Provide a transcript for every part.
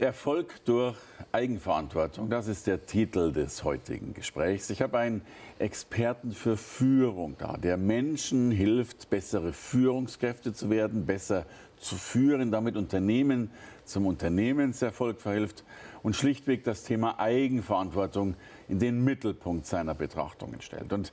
Erfolg durch Eigenverantwortung, das ist der Titel des heutigen Gesprächs. Ich habe einen Experten für Führung da, der Menschen hilft, bessere Führungskräfte zu werden, besser zu führen, damit Unternehmen zum Unternehmenserfolg verhilft und schlichtweg das Thema Eigenverantwortung in den Mittelpunkt seiner Betrachtungen stellt. Und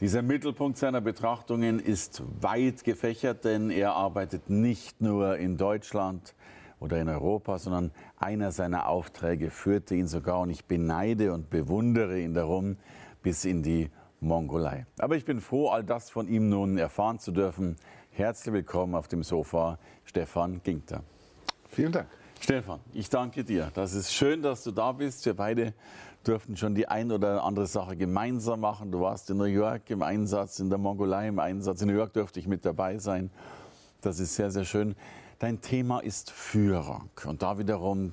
dieser Mittelpunkt seiner Betrachtungen ist weit gefächert, denn er arbeitet nicht nur in Deutschland, oder in Europa, sondern einer seiner Aufträge führte ihn sogar, und ich beneide und bewundere ihn darum, bis in die Mongolei. Aber ich bin froh, all das von ihm nun erfahren zu dürfen. Herzlich willkommen auf dem Sofa, Stefan Ginkter. Vielen Dank. Stefan, ich danke dir. Das ist schön, dass du da bist. Wir beide durften schon die ein oder andere Sache gemeinsam machen. Du warst in New York im Einsatz, in der Mongolei im Einsatz. In New York durfte ich mit dabei sein. Das ist sehr, sehr schön. Dein Thema ist Führung und da wiederum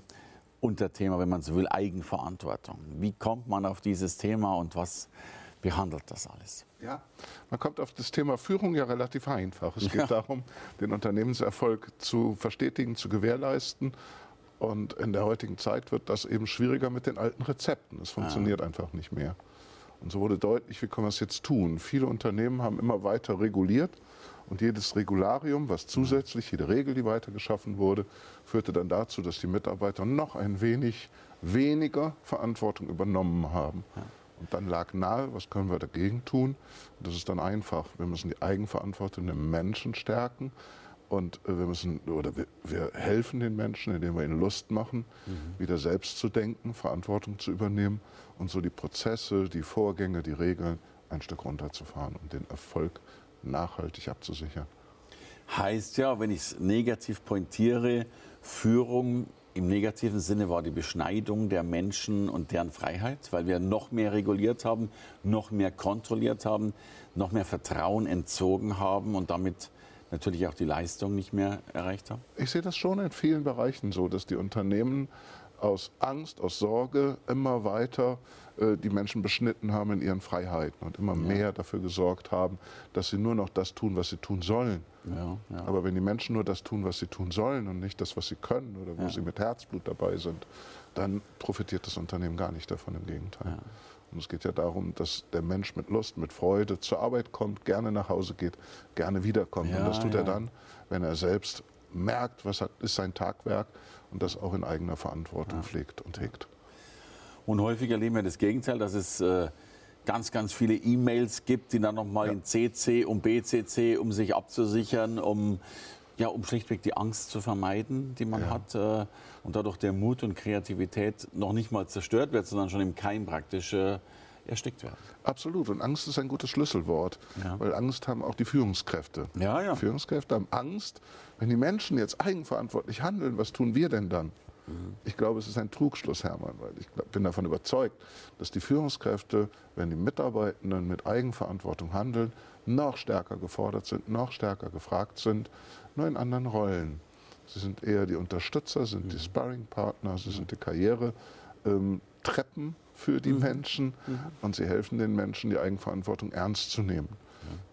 Unterthema, wenn man so will, Eigenverantwortung. Wie kommt man auf dieses Thema und was behandelt das alles? Ja, man kommt auf das Thema Führung ja relativ einfach. Es geht ja. darum, den Unternehmenserfolg zu verstetigen, zu gewährleisten. Und in der heutigen Zeit wird das eben schwieriger mit den alten Rezepten. Es funktioniert ja. einfach nicht mehr. Und so wurde deutlich, wie können wir es jetzt tun. Viele Unternehmen haben immer weiter reguliert und jedes Regularium, was zusätzlich, jede Regel, die weiter geschaffen wurde, führte dann dazu, dass die Mitarbeiter noch ein wenig weniger Verantwortung übernommen haben. Und dann lag nahe, was können wir dagegen tun? Und das ist dann einfach. Wir müssen die Eigenverantwortung der Menschen stärken. Und äh, wir müssen, oder wir, wir helfen den Menschen, indem wir ihnen Lust machen, mhm. wieder selbst zu denken, Verantwortung zu übernehmen und so die Prozesse, die Vorgänge, die Regeln ein Stück runterzufahren und den Erfolg nachhaltig abzusichern. Heißt ja, wenn ich es negativ pointiere, Führung im negativen Sinne war die Beschneidung der Menschen und deren Freiheit, weil wir noch mehr reguliert haben, noch mehr kontrolliert haben, noch mehr Vertrauen entzogen haben und damit natürlich auch die Leistung nicht mehr erreicht haben? Ich sehe das schon in vielen Bereichen so, dass die Unternehmen aus Angst, aus Sorge immer weiter äh, die Menschen beschnitten haben in ihren Freiheiten und immer ja. mehr dafür gesorgt haben, dass sie nur noch das tun, was sie tun sollen. Ja, ja. Aber wenn die Menschen nur das tun, was sie tun sollen und nicht das, was sie können oder wo sie mit Herzblut dabei sind, dann profitiert das Unternehmen gar nicht davon, im Gegenteil. Und es geht ja darum, dass der Mensch mit Lust, mit Freude zur Arbeit kommt, gerne nach Hause geht, gerne wiederkommt. und das tut er dann, wenn er selbst merkt, was ist sein Tagwerk und das auch in eigener Verantwortung pflegt und hegt. Und häufig erleben wir das Gegenteil, dass es äh, ganz, ganz viele E-Mails gibt, die dann nochmal ja. in CC und BCC, um sich abzusichern, um, ja, um schlichtweg die Angst zu vermeiden, die man ja. hat. Äh, und dadurch der Mut und Kreativität noch nicht mal zerstört wird, sondern schon im Keim praktisch äh, erstickt werden. Absolut. Und Angst ist ein gutes Schlüsselwort, ja. weil Angst haben auch die Führungskräfte. Ja, ja. Führungskräfte haben Angst. Wenn die Menschen jetzt eigenverantwortlich handeln, was tun wir denn dann? Ich glaube, es ist ein Trugschluss, Hermann, weil ich bin davon überzeugt, dass die Führungskräfte, wenn die Mitarbeitenden mit Eigenverantwortung handeln, noch stärker gefordert sind, noch stärker gefragt sind, nur in anderen Rollen. Sie sind eher die Unterstützer, sind die mhm. Sparringpartner, sie sind die Karrieretreppen ähm, für die mhm. Menschen mhm. und sie helfen den Menschen, die Eigenverantwortung ernst zu nehmen.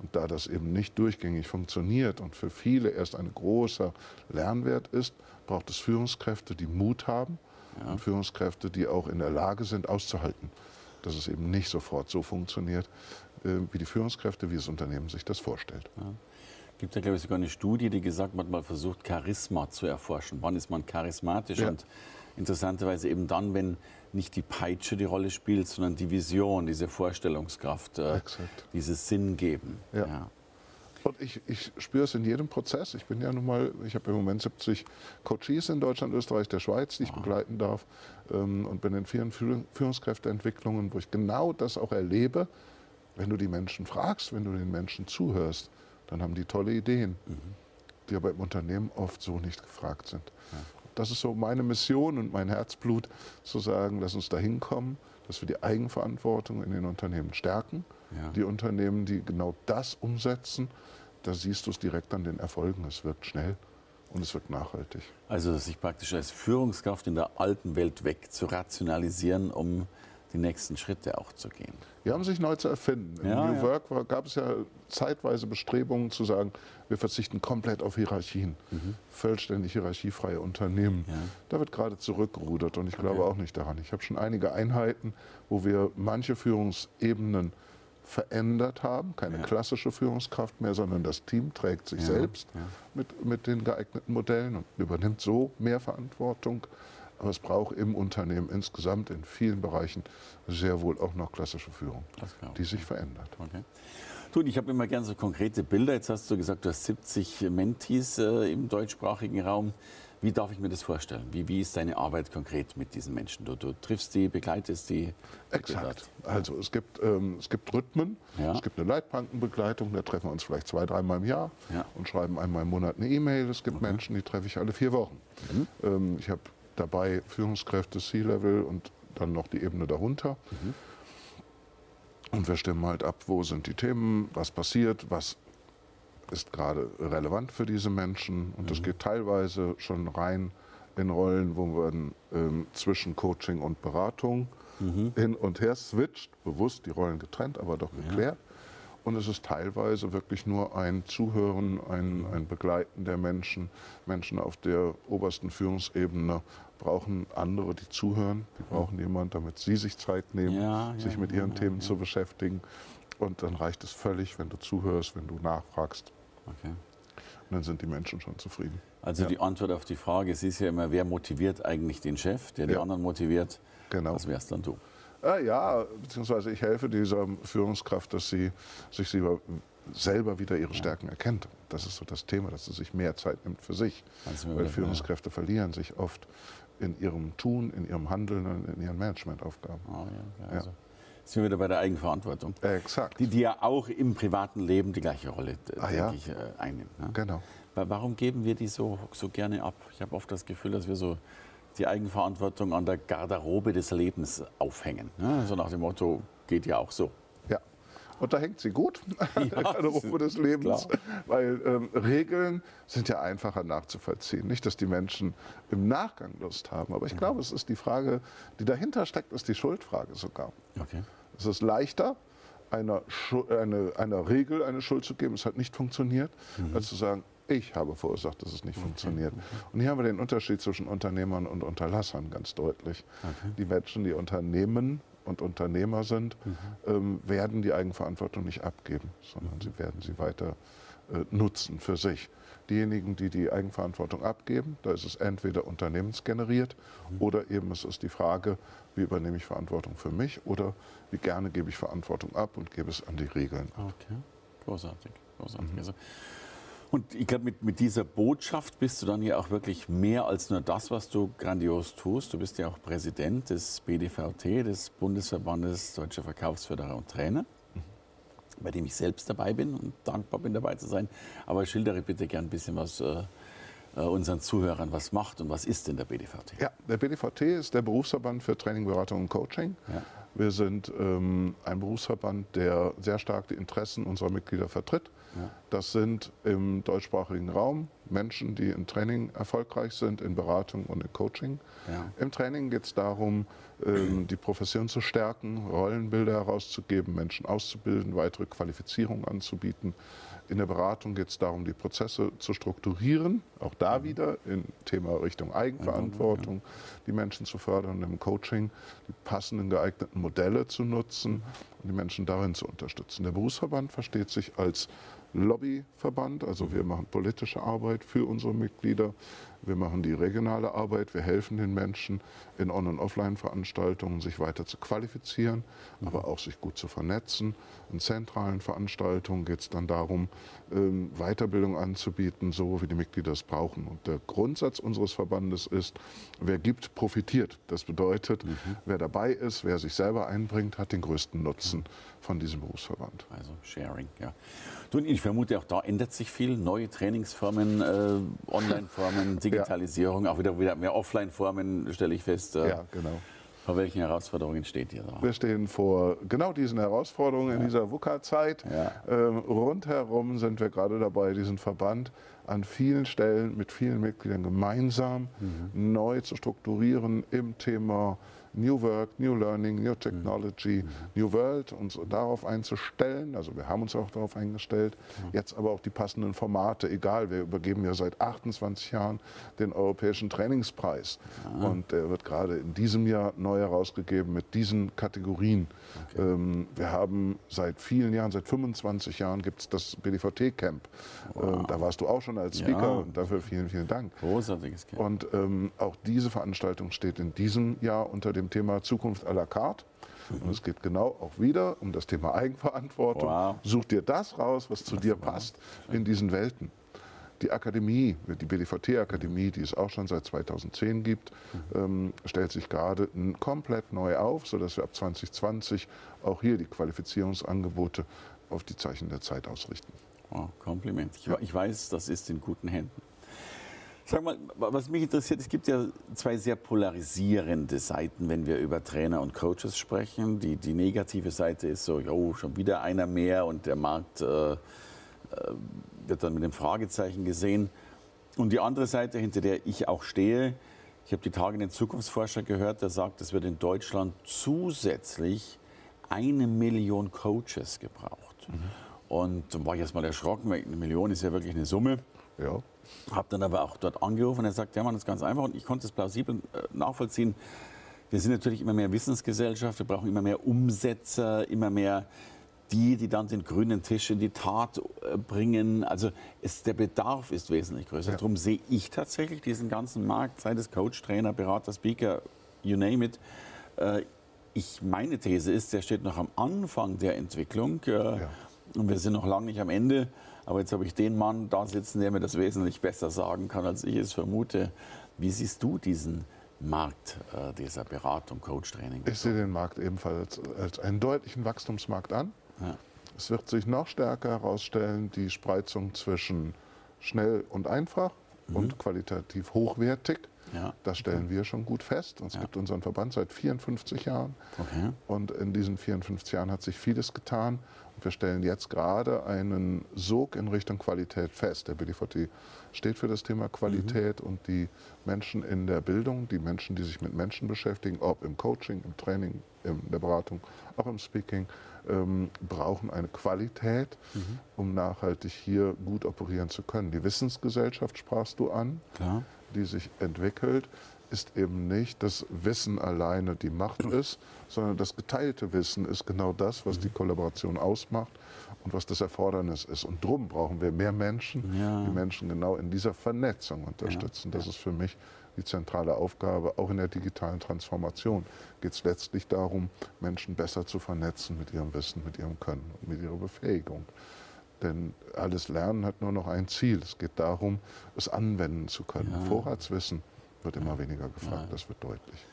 Und da das eben nicht durchgängig funktioniert und für viele erst ein großer Lernwert ist, braucht es Führungskräfte, die Mut haben ja. und Führungskräfte, die auch in der Lage sind, auszuhalten, dass es eben nicht sofort so funktioniert, äh, wie die Führungskräfte, wie das Unternehmen sich das vorstellt. Ja. Gibt ja, glaube ich, sogar eine Studie, die gesagt hat, man versucht, Charisma zu erforschen. Wann ist man charismatisch? Ja. Und interessanterweise eben dann, wenn nicht die Peitsche die Rolle spielt, sondern die Vision, diese Vorstellungskraft, äh, dieses Sinn geben. Ja. ja. Und ich, ich spüre es in jedem Prozess. Ich bin ja nun mal, ich habe im Moment 70 Coaches in Deutschland, Österreich, der Schweiz, die ich wow. begleiten darf ähm, und bin in vielen Führungskräfteentwicklungen, wo ich genau das auch erlebe. Wenn du die Menschen fragst, wenn du den Menschen zuhörst, dann haben die tolle Ideen, mhm. die aber im Unternehmen oft so nicht gefragt sind. Ja. Das ist so meine Mission und mein Herzblut, zu sagen, lass uns da hinkommen, dass wir die Eigenverantwortung in den Unternehmen stärken Ja. Die Unternehmen, die genau das umsetzen, da siehst du es direkt an den Erfolgen. Es wirkt schnell und es wird nachhaltig. Also sich praktisch als Führungskraft in der alten Welt weg zu rationalisieren, um die nächsten Schritte auch zu gehen. Die haben sich neu zu erfinden. In ja, New ja. Work war, gab es ja zeitweise Bestrebungen zu sagen, wir verzichten komplett auf Hierarchien, mhm. vollständig hierarchiefreie Unternehmen. Ja. Da wird gerade zurückgerudert und ich glaube okay. auch nicht daran. Ich habe schon einige Einheiten, wo wir manche Führungsebenen verändert haben. Keine klassische Führungskraft mehr, sondern das Team trägt sich selbst. Mit, mit den geeigneten Modellen und übernimmt so mehr Verantwortung. Aber es braucht im Unternehmen insgesamt in vielen Bereichen sehr wohl auch noch klassische Führung, die sich verändert. Okay. Du, ich habe immer gerne so konkrete Bilder. Jetzt hast du gesagt, du hast 70 Mentees äh, im deutschsprachigen Raum. Wie darf ich mir das vorstellen? Wie, wie ist deine Arbeit konkret mit diesen Menschen? Du, du triffst die, begleitest die? Exakt. Also es gibt, ähm, es gibt Rhythmen, ja. es gibt eine Leitbankenbegleitung, da treffen wir uns vielleicht zwei, dreimal im Jahr ja. und schreiben einmal im Monat eine E-Mail. Es gibt okay. Menschen, die treffe ich alle vier Wochen. Mhm. Ähm, ich habe dabei Führungskräfte C-Level und dann noch die Ebene darunter. Mhm. Und wir stimmen halt ab, wo sind die Themen, was passiert, was ist gerade relevant für diese Menschen. Und das mhm. geht teilweise schon rein in Rollen, wo man ähm, zwischen Coaching und Beratung mhm. hin und her switcht, bewusst die Rollen getrennt, aber doch geklärt. Ja. Und es ist teilweise wirklich nur ein Zuhören, ein, ein Begleiten der Menschen. Menschen auf der obersten Führungsebene brauchen andere, die zuhören. Die brauchen jemanden, damit sie sich Zeit nehmen, ja, sich ja, mit ihren Themen zu beschäftigen. Und dann reicht es völlig, wenn du zuhörst, wenn du nachfragst. Okay. Und dann sind die Menschen schon zufrieden. Also ja. die Antwort auf die Frage, es ist ja immer, wer motiviert eigentlich den Chef, der die ja. anderen motiviert? Genau. Das wärst dann du. Äh, ja, beziehungsweise ich helfe dieser Führungskraft, dass sie sich selber wieder ihre Stärken erkennt. Das ist so das Thema, dass sie sich mehr Zeit nimmt für sich. Weil Führungskräfte ja. verlieren sich oft in ihrem Tun, in ihrem Handeln und in ihren Managementaufgaben. Oh, ja, also. Ja sind wir wieder bei der Eigenverantwortung. Exakt. Die, die ja auch im privaten Leben die gleiche Rolle, ah, denke ja? ich, äh, einnimmt. Ne? Genau. Warum geben wir die so, so gerne ab? Ich habe oft das Gefühl, dass wir so die Eigenverantwortung an der Garderobe des Lebens aufhängen. Ne? So nach dem Motto, geht ja auch so. Ja. Und da hängt sie gut, ja, der Garderobe des Lebens, klar. weil ähm, Regeln sind ja einfacher nachzuvollziehen. Nicht, dass die Menschen im Nachgang Lust haben, aber ich mhm. glaube, es ist die Frage, die dahinter steckt, ist die Schuldfrage sogar. Okay. Es ist leichter, einer, eine, einer Regel eine Schuld zu geben, es hat nicht funktioniert, mhm. als zu sagen, ich habe verursacht, dass es nicht okay. funktioniert. Und hier haben wir den Unterschied zwischen Unternehmern und Unterlassern ganz deutlich. Okay. Die Menschen, die Unternehmen und Unternehmer sind, mhm. ähm, werden die Eigenverantwortung nicht abgeben, sondern mhm. sie werden sie weiter äh, nutzen für sich. Diejenigen, die die Eigenverantwortung abgeben, da ist es entweder unternehmensgeneriert mhm. oder eben es ist die Frage, wie übernehme ich Verantwortung für mich oder wie gerne gebe ich Verantwortung ab und gebe es an die Regeln. Okay, großartig. großartig. Mhm. Also, und ich glaube, mit, mit dieser Botschaft bist du dann ja auch wirklich mehr als nur das, was du grandios tust. Du bist ja auch Präsident des BDVT, des Bundesverbandes Deutscher Verkaufsförderer und Trainer bei dem ich selbst dabei bin und dankbar bin, dabei zu sein. Aber schildere bitte gern ein bisschen was äh, äh unseren Zuhörern, was macht und was ist denn der BDVT? Ja, der BDVT ist der Berufsverband für Training, Beratung und Coaching. Ja. Wir sind ähm, ein Berufsverband, der sehr stark die Interessen unserer Mitglieder vertritt. Ja. Das sind im deutschsprachigen Raum Menschen, die im Training erfolgreich sind, in Beratung und in Coaching. Ja. Im Training geht es darum, ähm, die Profession zu stärken, Rollenbilder herauszugeben, Menschen auszubilden, weitere Qualifizierung anzubieten. In der Beratung geht es darum, die Prozesse zu strukturieren, auch da mhm. wieder im Thema Richtung Eigenverantwortung, die Menschen zu fördern, im Coaching die passenden geeigneten Modelle zu nutzen und die Menschen darin zu unterstützen. Der Berufsverband versteht sich als Lobbyverband, also wir machen politische Arbeit für unsere Mitglieder. Wir machen die regionale Arbeit, wir helfen den Menschen in On- und Offline-Veranstaltungen, sich weiter zu qualifizieren, mhm. aber auch sich gut zu vernetzen. In zentralen Veranstaltungen geht es dann darum, ähm, Weiterbildung anzubieten, so wie die Mitglieder es brauchen. Und der Grundsatz unseres Verbandes ist, wer gibt, profitiert. Das bedeutet, mhm. wer dabei ist, wer sich selber einbringt, hat den größten Nutzen von diesem Berufsverband. Also Sharing, ja. Du, ich vermute, auch da ändert sich viel. Neue Trainingsformen, äh, Online-Formen, Digitalisierung, ja. auch wieder, wieder mehr Offline-Formen, stelle ich fest. Äh. Ja, genau. Vor welchen Herausforderungen steht ihr da? Wir stehen vor genau diesen Herausforderungen ja. in dieser VUCA-Zeit. Ja. Ähm, rundherum sind wir gerade dabei, diesen Verband an vielen Stellen mit vielen Mitgliedern gemeinsam mhm. neu zu strukturieren im Thema New Work, New Learning, New Technology, mhm. New World, uns darauf einzustellen. Also wir haben uns auch darauf eingestellt. Jetzt aber auch die passenden Formate, egal, wir übergeben ja seit 28 Jahren den Europäischen Trainingspreis. Ja. Und der wird gerade in diesem Jahr neu herausgegeben mit diesen Kategorien. Okay. Ähm, wir haben seit vielen Jahren, seit 25 Jahren gibt es das BDVT-Camp. Wow. Ähm, da warst du auch schon als Speaker ja. und dafür vielen, vielen Dank. Großartiges Camp. Und ähm, auch diese Veranstaltung steht in diesem Jahr unter dem Thema Zukunft à la carte. Und es geht genau auch wieder um das Thema Eigenverantwortung. Wow. Such dir das raus, was zu dir passt in diesen Welten. Die Akademie, die BDVT-Akademie, die es auch schon seit 2010 gibt, ähm, stellt sich gerade komplett neu auf, sodass wir ab 2020 auch hier die Qualifizierungsangebote auf die Zeichen der Zeit ausrichten. Oh, Kompliment. Ich, ich weiß, das ist in guten Händen. Sag mal, was mich interessiert, es gibt ja zwei sehr polarisierende Seiten, wenn wir über Trainer und Coaches sprechen. Die, die negative Seite ist so, jo, schon wieder einer mehr und der Markt äh, äh, wird dann mit dem Fragezeichen gesehen. Und die andere Seite, hinter der ich auch stehe, ich habe die Tage den Zukunftsforscher gehört, der sagt, es wird in Deutschland zusätzlich eine Million Coaches gebraucht. Mhm. Und da war ich erst mal erschrocken, weil eine Million ist ja wirklich eine Summe. Ja. Habe dann aber auch dort angerufen und er sagt, ja man, das ist ganz einfach und ich konnte es plausibel äh, nachvollziehen. Wir sind natürlich immer mehr Wissensgesellschaft, wir brauchen immer mehr Umsetzer, immer mehr die, die dann den grünen Tisch in die Tat äh, bringen. Also es, der Bedarf ist wesentlich größer. Ja. Darum sehe ich tatsächlich diesen ganzen Markt, sei es Coach, Trainer, Berater, Speaker, you name it. Äh, ich, meine These ist, der steht noch am Anfang der Entwicklung ja. Und wir sind noch lange nicht am Ende. Aber jetzt habe ich den Mann da sitzen, der mir das wesentlich besser sagen kann, als ich es vermute. Wie siehst du diesen Markt äh, dieser Beratung, Coach-Training? Ich sehe den Markt ebenfalls als einen deutlichen Wachstumsmarkt an. Ja. Es wird sich noch stärker herausstellen, die Spreizung zwischen schnell und einfach mhm. und qualitativ hochwertig. Ja. Das stellen wir schon gut fest. Es ja. gibt unseren Verband seit 54 Jahren. Okay. Und in diesen 54 Jahren hat sich vieles getan. Und wir stellen jetzt gerade einen Sog in Richtung Qualität fest. Der BDVT steht für das Thema Qualität mhm. und die Menschen in der Bildung, die Menschen, die sich mit Menschen beschäftigen, ob im Coaching, im Training, in der Beratung, auch im Speaking, ähm, brauchen eine Qualität, mhm. um nachhaltig hier gut operieren zu können. Die Wissensgesellschaft sprachst du an. Klar die sich entwickelt, ist eben nicht das Wissen alleine die Macht ist, sondern das geteilte Wissen ist genau das, was die Kollaboration ausmacht und was das Erfordernis ist. Und darum brauchen wir mehr Menschen, ja. die Menschen genau in dieser Vernetzung unterstützen. Ja. Das ist für mich die zentrale Aufgabe. Auch in der digitalen Transformation geht es letztlich darum, Menschen besser zu vernetzen mit ihrem Wissen, mit ihrem Können und mit ihrer Befähigung. Denn alles Lernen hat nur noch ein Ziel. Es geht darum, es anwenden zu können. Ja. Vorratswissen wird immer weniger gefragt, ja. das wird deutlich.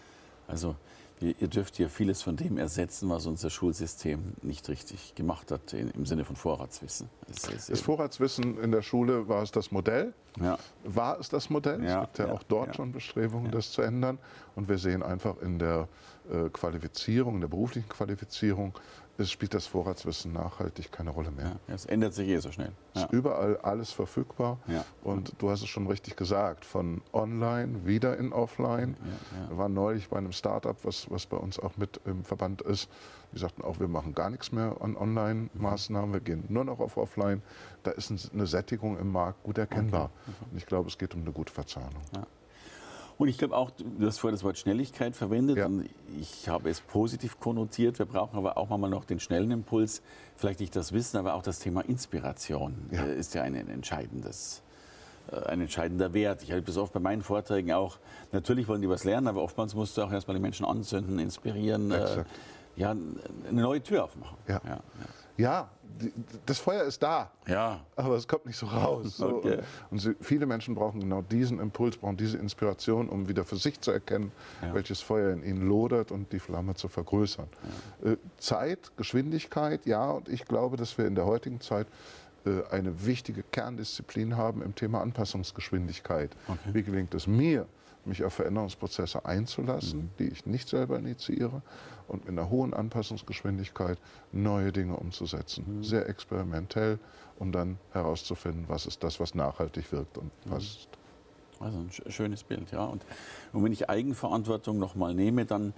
Also ihr dürft hier vieles von dem ersetzen, was unser Schulsystem nicht richtig gemacht hat im Sinne von Vorratswissen. Das, das Vorratswissen in der Schule war es das Modell. Ja. War es das Modell? Ja, es gibt ja, auch dort schon Bestrebungen, das zu ändern. Und wir sehen einfach in der Qualifizierung, in der beruflichen Qualifizierung, es spielt das Vorratswissen nachhaltig keine Rolle mehr. Ja, es ändert sich eh so schnell. Es ist überall alles verfügbar. Ja. Und du hast es schon richtig gesagt, von online wieder in offline. Ja, wir waren neulich bei einem Startup, was, was bei uns auch mit im Verband ist. Die sagten auch, wir machen gar nichts mehr an Online-Maßnahmen, wir gehen nur noch auf Offline. Da ist eine Sättigung im Markt gut erkennbar. Okay. Und ich glaube, es geht um eine gute Verzahnung. Und ich glaube auch, du hast vorher das Wort Schnelligkeit verwendet ja. und ich habe es positiv konnotiert. Wir brauchen aber auch mal noch den schnellen Impuls, vielleicht nicht das Wissen, aber auch das Thema Inspiration ja. Äh, ist ja ein entscheidendes äh, ein entscheidender Wert. Ich habe das oft bei meinen Vorträgen auch. Natürlich wollen die was lernen, aber oftmals musst du auch erstmal die Menschen anzünden, inspirieren, äh, ja, eine neue Tür aufmachen. Ja. ja, ja das Feuer ist da, ja. aber es kommt nicht so raus. So. Okay. Und, und, viele Menschen brauchen genau diesen Impuls, brauchen diese Inspiration, um wieder für sich zu erkennen, ja. welches Feuer in ihnen lodert und die Flamme zu vergrößern. Ja. Äh, Zeit, Geschwindigkeit, ja, und ich glaube, dass wir in der heutigen Zeit äh, eine wichtige Kerndisziplin haben im Thema Anpassungsgeschwindigkeit. Okay. Wie gelingt es mir, mich auf Veränderungsprozesse einzulassen, mhm. die ich nicht selber initiiere und mit einer hohen Anpassungsgeschwindigkeit neue Dinge umzusetzen. Mhm. Sehr experimentell, um dann herauszufinden, was ist das, was nachhaltig wirkt und mhm. passt. Also ein schönes Bild, ja. Und, und wenn ich Eigenverantwortung nochmal nehme, dann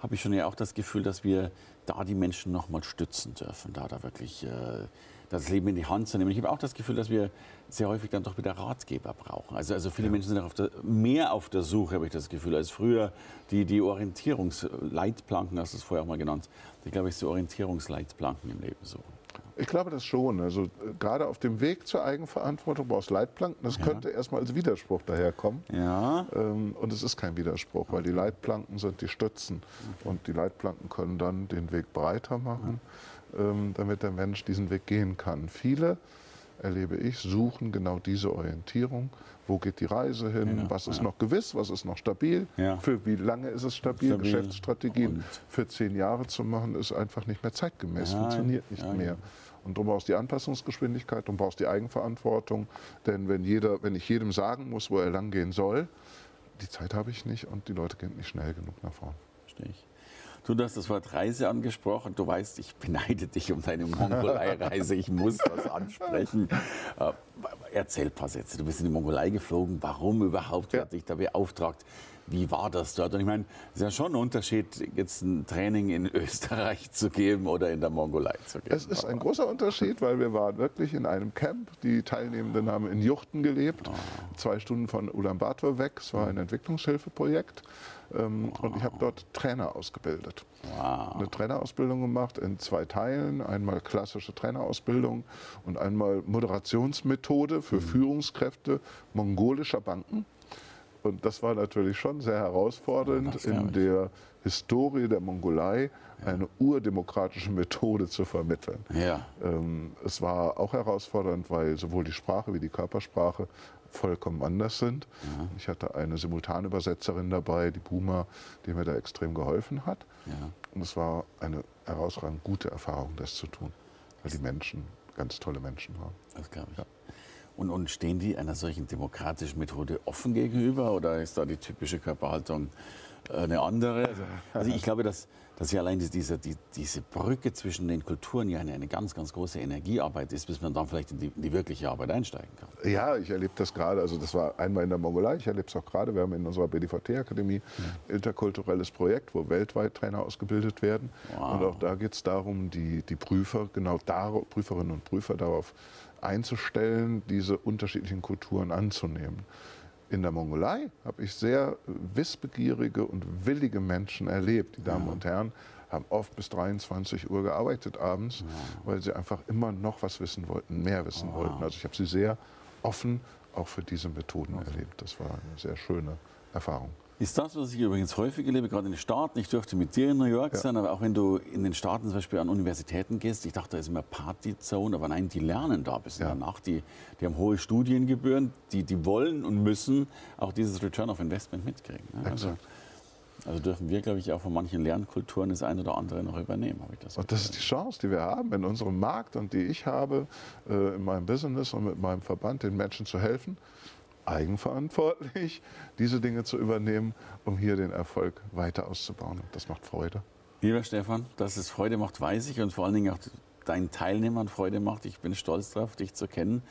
habe ich schon ja auch das Gefühl, dass wir da die Menschen nochmal stützen dürfen, da da wirklich äh, das Leben in die Hand zu nehmen. Ich habe auch das Gefühl, dass wir sehr häufig dann doch wieder Ratgeber brauchen. Also, also viele ja. Menschen sind auf der, mehr auf der Suche, habe ich das Gefühl, als früher die, die Orientierungsleitplanken, hast du es vorher auch mal genannt. Ich glaube, ich so Orientierungsleitplanken im Leben suchen. Ich glaube das schon. Also äh, gerade auf dem Weg zur Eigenverantwortung brauchst Leitplanken. Das ja. könnte erstmal als Widerspruch daherkommen. Ja. Ähm, und es ist kein Widerspruch, weil die Leitplanken sind die Stützen. Und die Leitplanken können dann den Weg breiter machen, ähm, damit der Mensch diesen Weg gehen kann. Viele erlebe ich, suchen genau diese Orientierung. Wo geht die Reise hin? Ja, was ist ja. noch gewiss? Was ist noch stabil? Ja. Für wie lange ist es stabil? stabil. Geschäftsstrategien Und für zehn Jahre zu machen, ist einfach nicht mehr zeitgemäß, funktioniert nicht mehr. Und du brauchst die Anpassungsgeschwindigkeit, du brauchst die Eigenverantwortung. Denn wenn, jeder, wenn ich jedem sagen muss, wo er langgehen soll, die Zeit habe ich nicht und die Leute gehen nicht schnell genug nach vorne. Verstehe ich. Du hast das Wort Reise angesprochen. Du weißt, ich beneide dich um deine Mongolei-Reise. Ich muss das ansprechen. Äh, erzähl ein paar Sätze. Du bist in die Mongolei geflogen. Warum überhaupt? Wer hat dich da beauftragt? Wie war das dort? Und ich meine, es ist ja schon ein Unterschied, jetzt ein Training in Österreich zu geben oder in der Mongolei zu geben. Es ist ein großer Unterschied, weil wir waren wirklich in einem Camp. Die Teilnehmenden haben in Juchten gelebt, oh. zwei Stunden von Ulaanbaatar weg. Es war ein Entwicklungshilfeprojekt. Ähm, und ich habe dort Trainer ausgebildet. Wow. Eine Trainerausbildung gemacht in zwei Teilen. Einmal klassische Trainerausbildung und einmal Moderationsmethode für mhm. Führungskräfte mongolischer Banken. Und das war natürlich schon sehr herausfordernd, in der Historie der Mongolei eine urdemokratische Methode zu vermitteln. Ja. Ähm, es war auch herausfordernd, weil sowohl die Sprache wie die Körpersprache vollkommen anders sind. Ja. Ich hatte eine Simultanübersetzerin dabei, die Buma, die mir da extrem geholfen hat. Ja. Und es war eine herausragend gute Erfahrung, das zu tun, weil die Menschen ganz tolle Menschen waren. Das glaube ich. Ja. Und, und, stehen die einer solchen demokratischen Methode offen gegenüber oder ist da die typische Körperhaltung äh, eine andere? Also, also ich glaube, dass dass ja allein diese, die, diese Brücke zwischen den Kulturen ja eine, eine, ganz, ganz große Energiearbeit ist, bis man dann vielleicht in die, in die wirkliche Arbeit einsteigen kann. Ja, ich erlebe das gerade. Also das war einmal in der Mongolei, ich erlebe es auch gerade. Wir haben in unserer BDVT-Akademie ein interkulturelles Projekt, wo weltweit Trainer ausgebildet werden. Wow. Und auch da geht es darum, die, die Prüfer, genau darauf, Prüferinnen und Prüfer darauf einzustellen, diese unterschiedlichen Kulturen anzunehmen. In der Mongolei habe ich sehr wissbegierige und willige Menschen erlebt. Die Damen ja. und Herren haben oft bis 23 Uhr gearbeitet abends, ja. weil sie einfach immer noch was wissen wollten, mehr wissen oh. wollten. Also ich habe sie sehr offen auch für diese Methoden okay. erlebt. Das war eine sehr schöne Erfahrung ist das, was ich übrigens häufig erlebe, gerade in den Staaten. Ich durfte mit dir in New York ja. sein, aber auch wenn du in den Staaten zum Beispiel an Universitäten gehst, ich dachte, da ist immer Partyzone, aber nein, die lernen da bis ja. der Nacht. Die, die haben hohe Studiengebühren, die, die wollen und müssen auch dieses Return of Investment mitkriegen. Ne? Also, also, dürfen wir, glaube ich, auch von manchen Lernkulturen das eine oder andere noch übernehmen. Habe ich das und das ist die Chance, die wir haben in unserem Markt und die ich habe, äh, in meinem Business und mit meinem Verband, den Menschen zu helfen eigenverantwortlich, diese Dinge zu übernehmen, um hier den Erfolg weiter auszubauen. Und das macht Freude. Lieber Stefan, dass es Freude macht, weiß ich und vor allen Dingen auch deinen Teilnehmern Freude macht. Ich bin stolz darauf, dich zu kennen,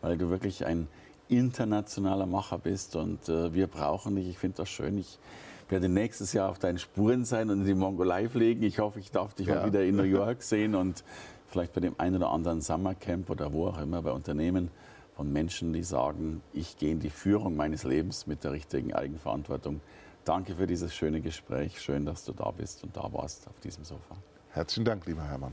weil du wirklich ein internationaler Macher bist und äh, wir brauchen dich. Ich finde das schön. Ich werde nächstes Jahr auf deinen Spuren sein und in die Mongolei fliegen. Ich hoffe, ich darf dich ja. mal wieder in New York sehen und vielleicht bei dem einen oder anderen Summercamp oder wo auch immer bei Unternehmen von Menschen, die sagen, ich gehe in die Führung meines Lebens mit der richtigen Eigenverantwortung. Danke für dieses schöne Gespräch. Schön, dass du da bist und da warst auf diesem Sofa. Herzlichen Dank, lieber Hermann.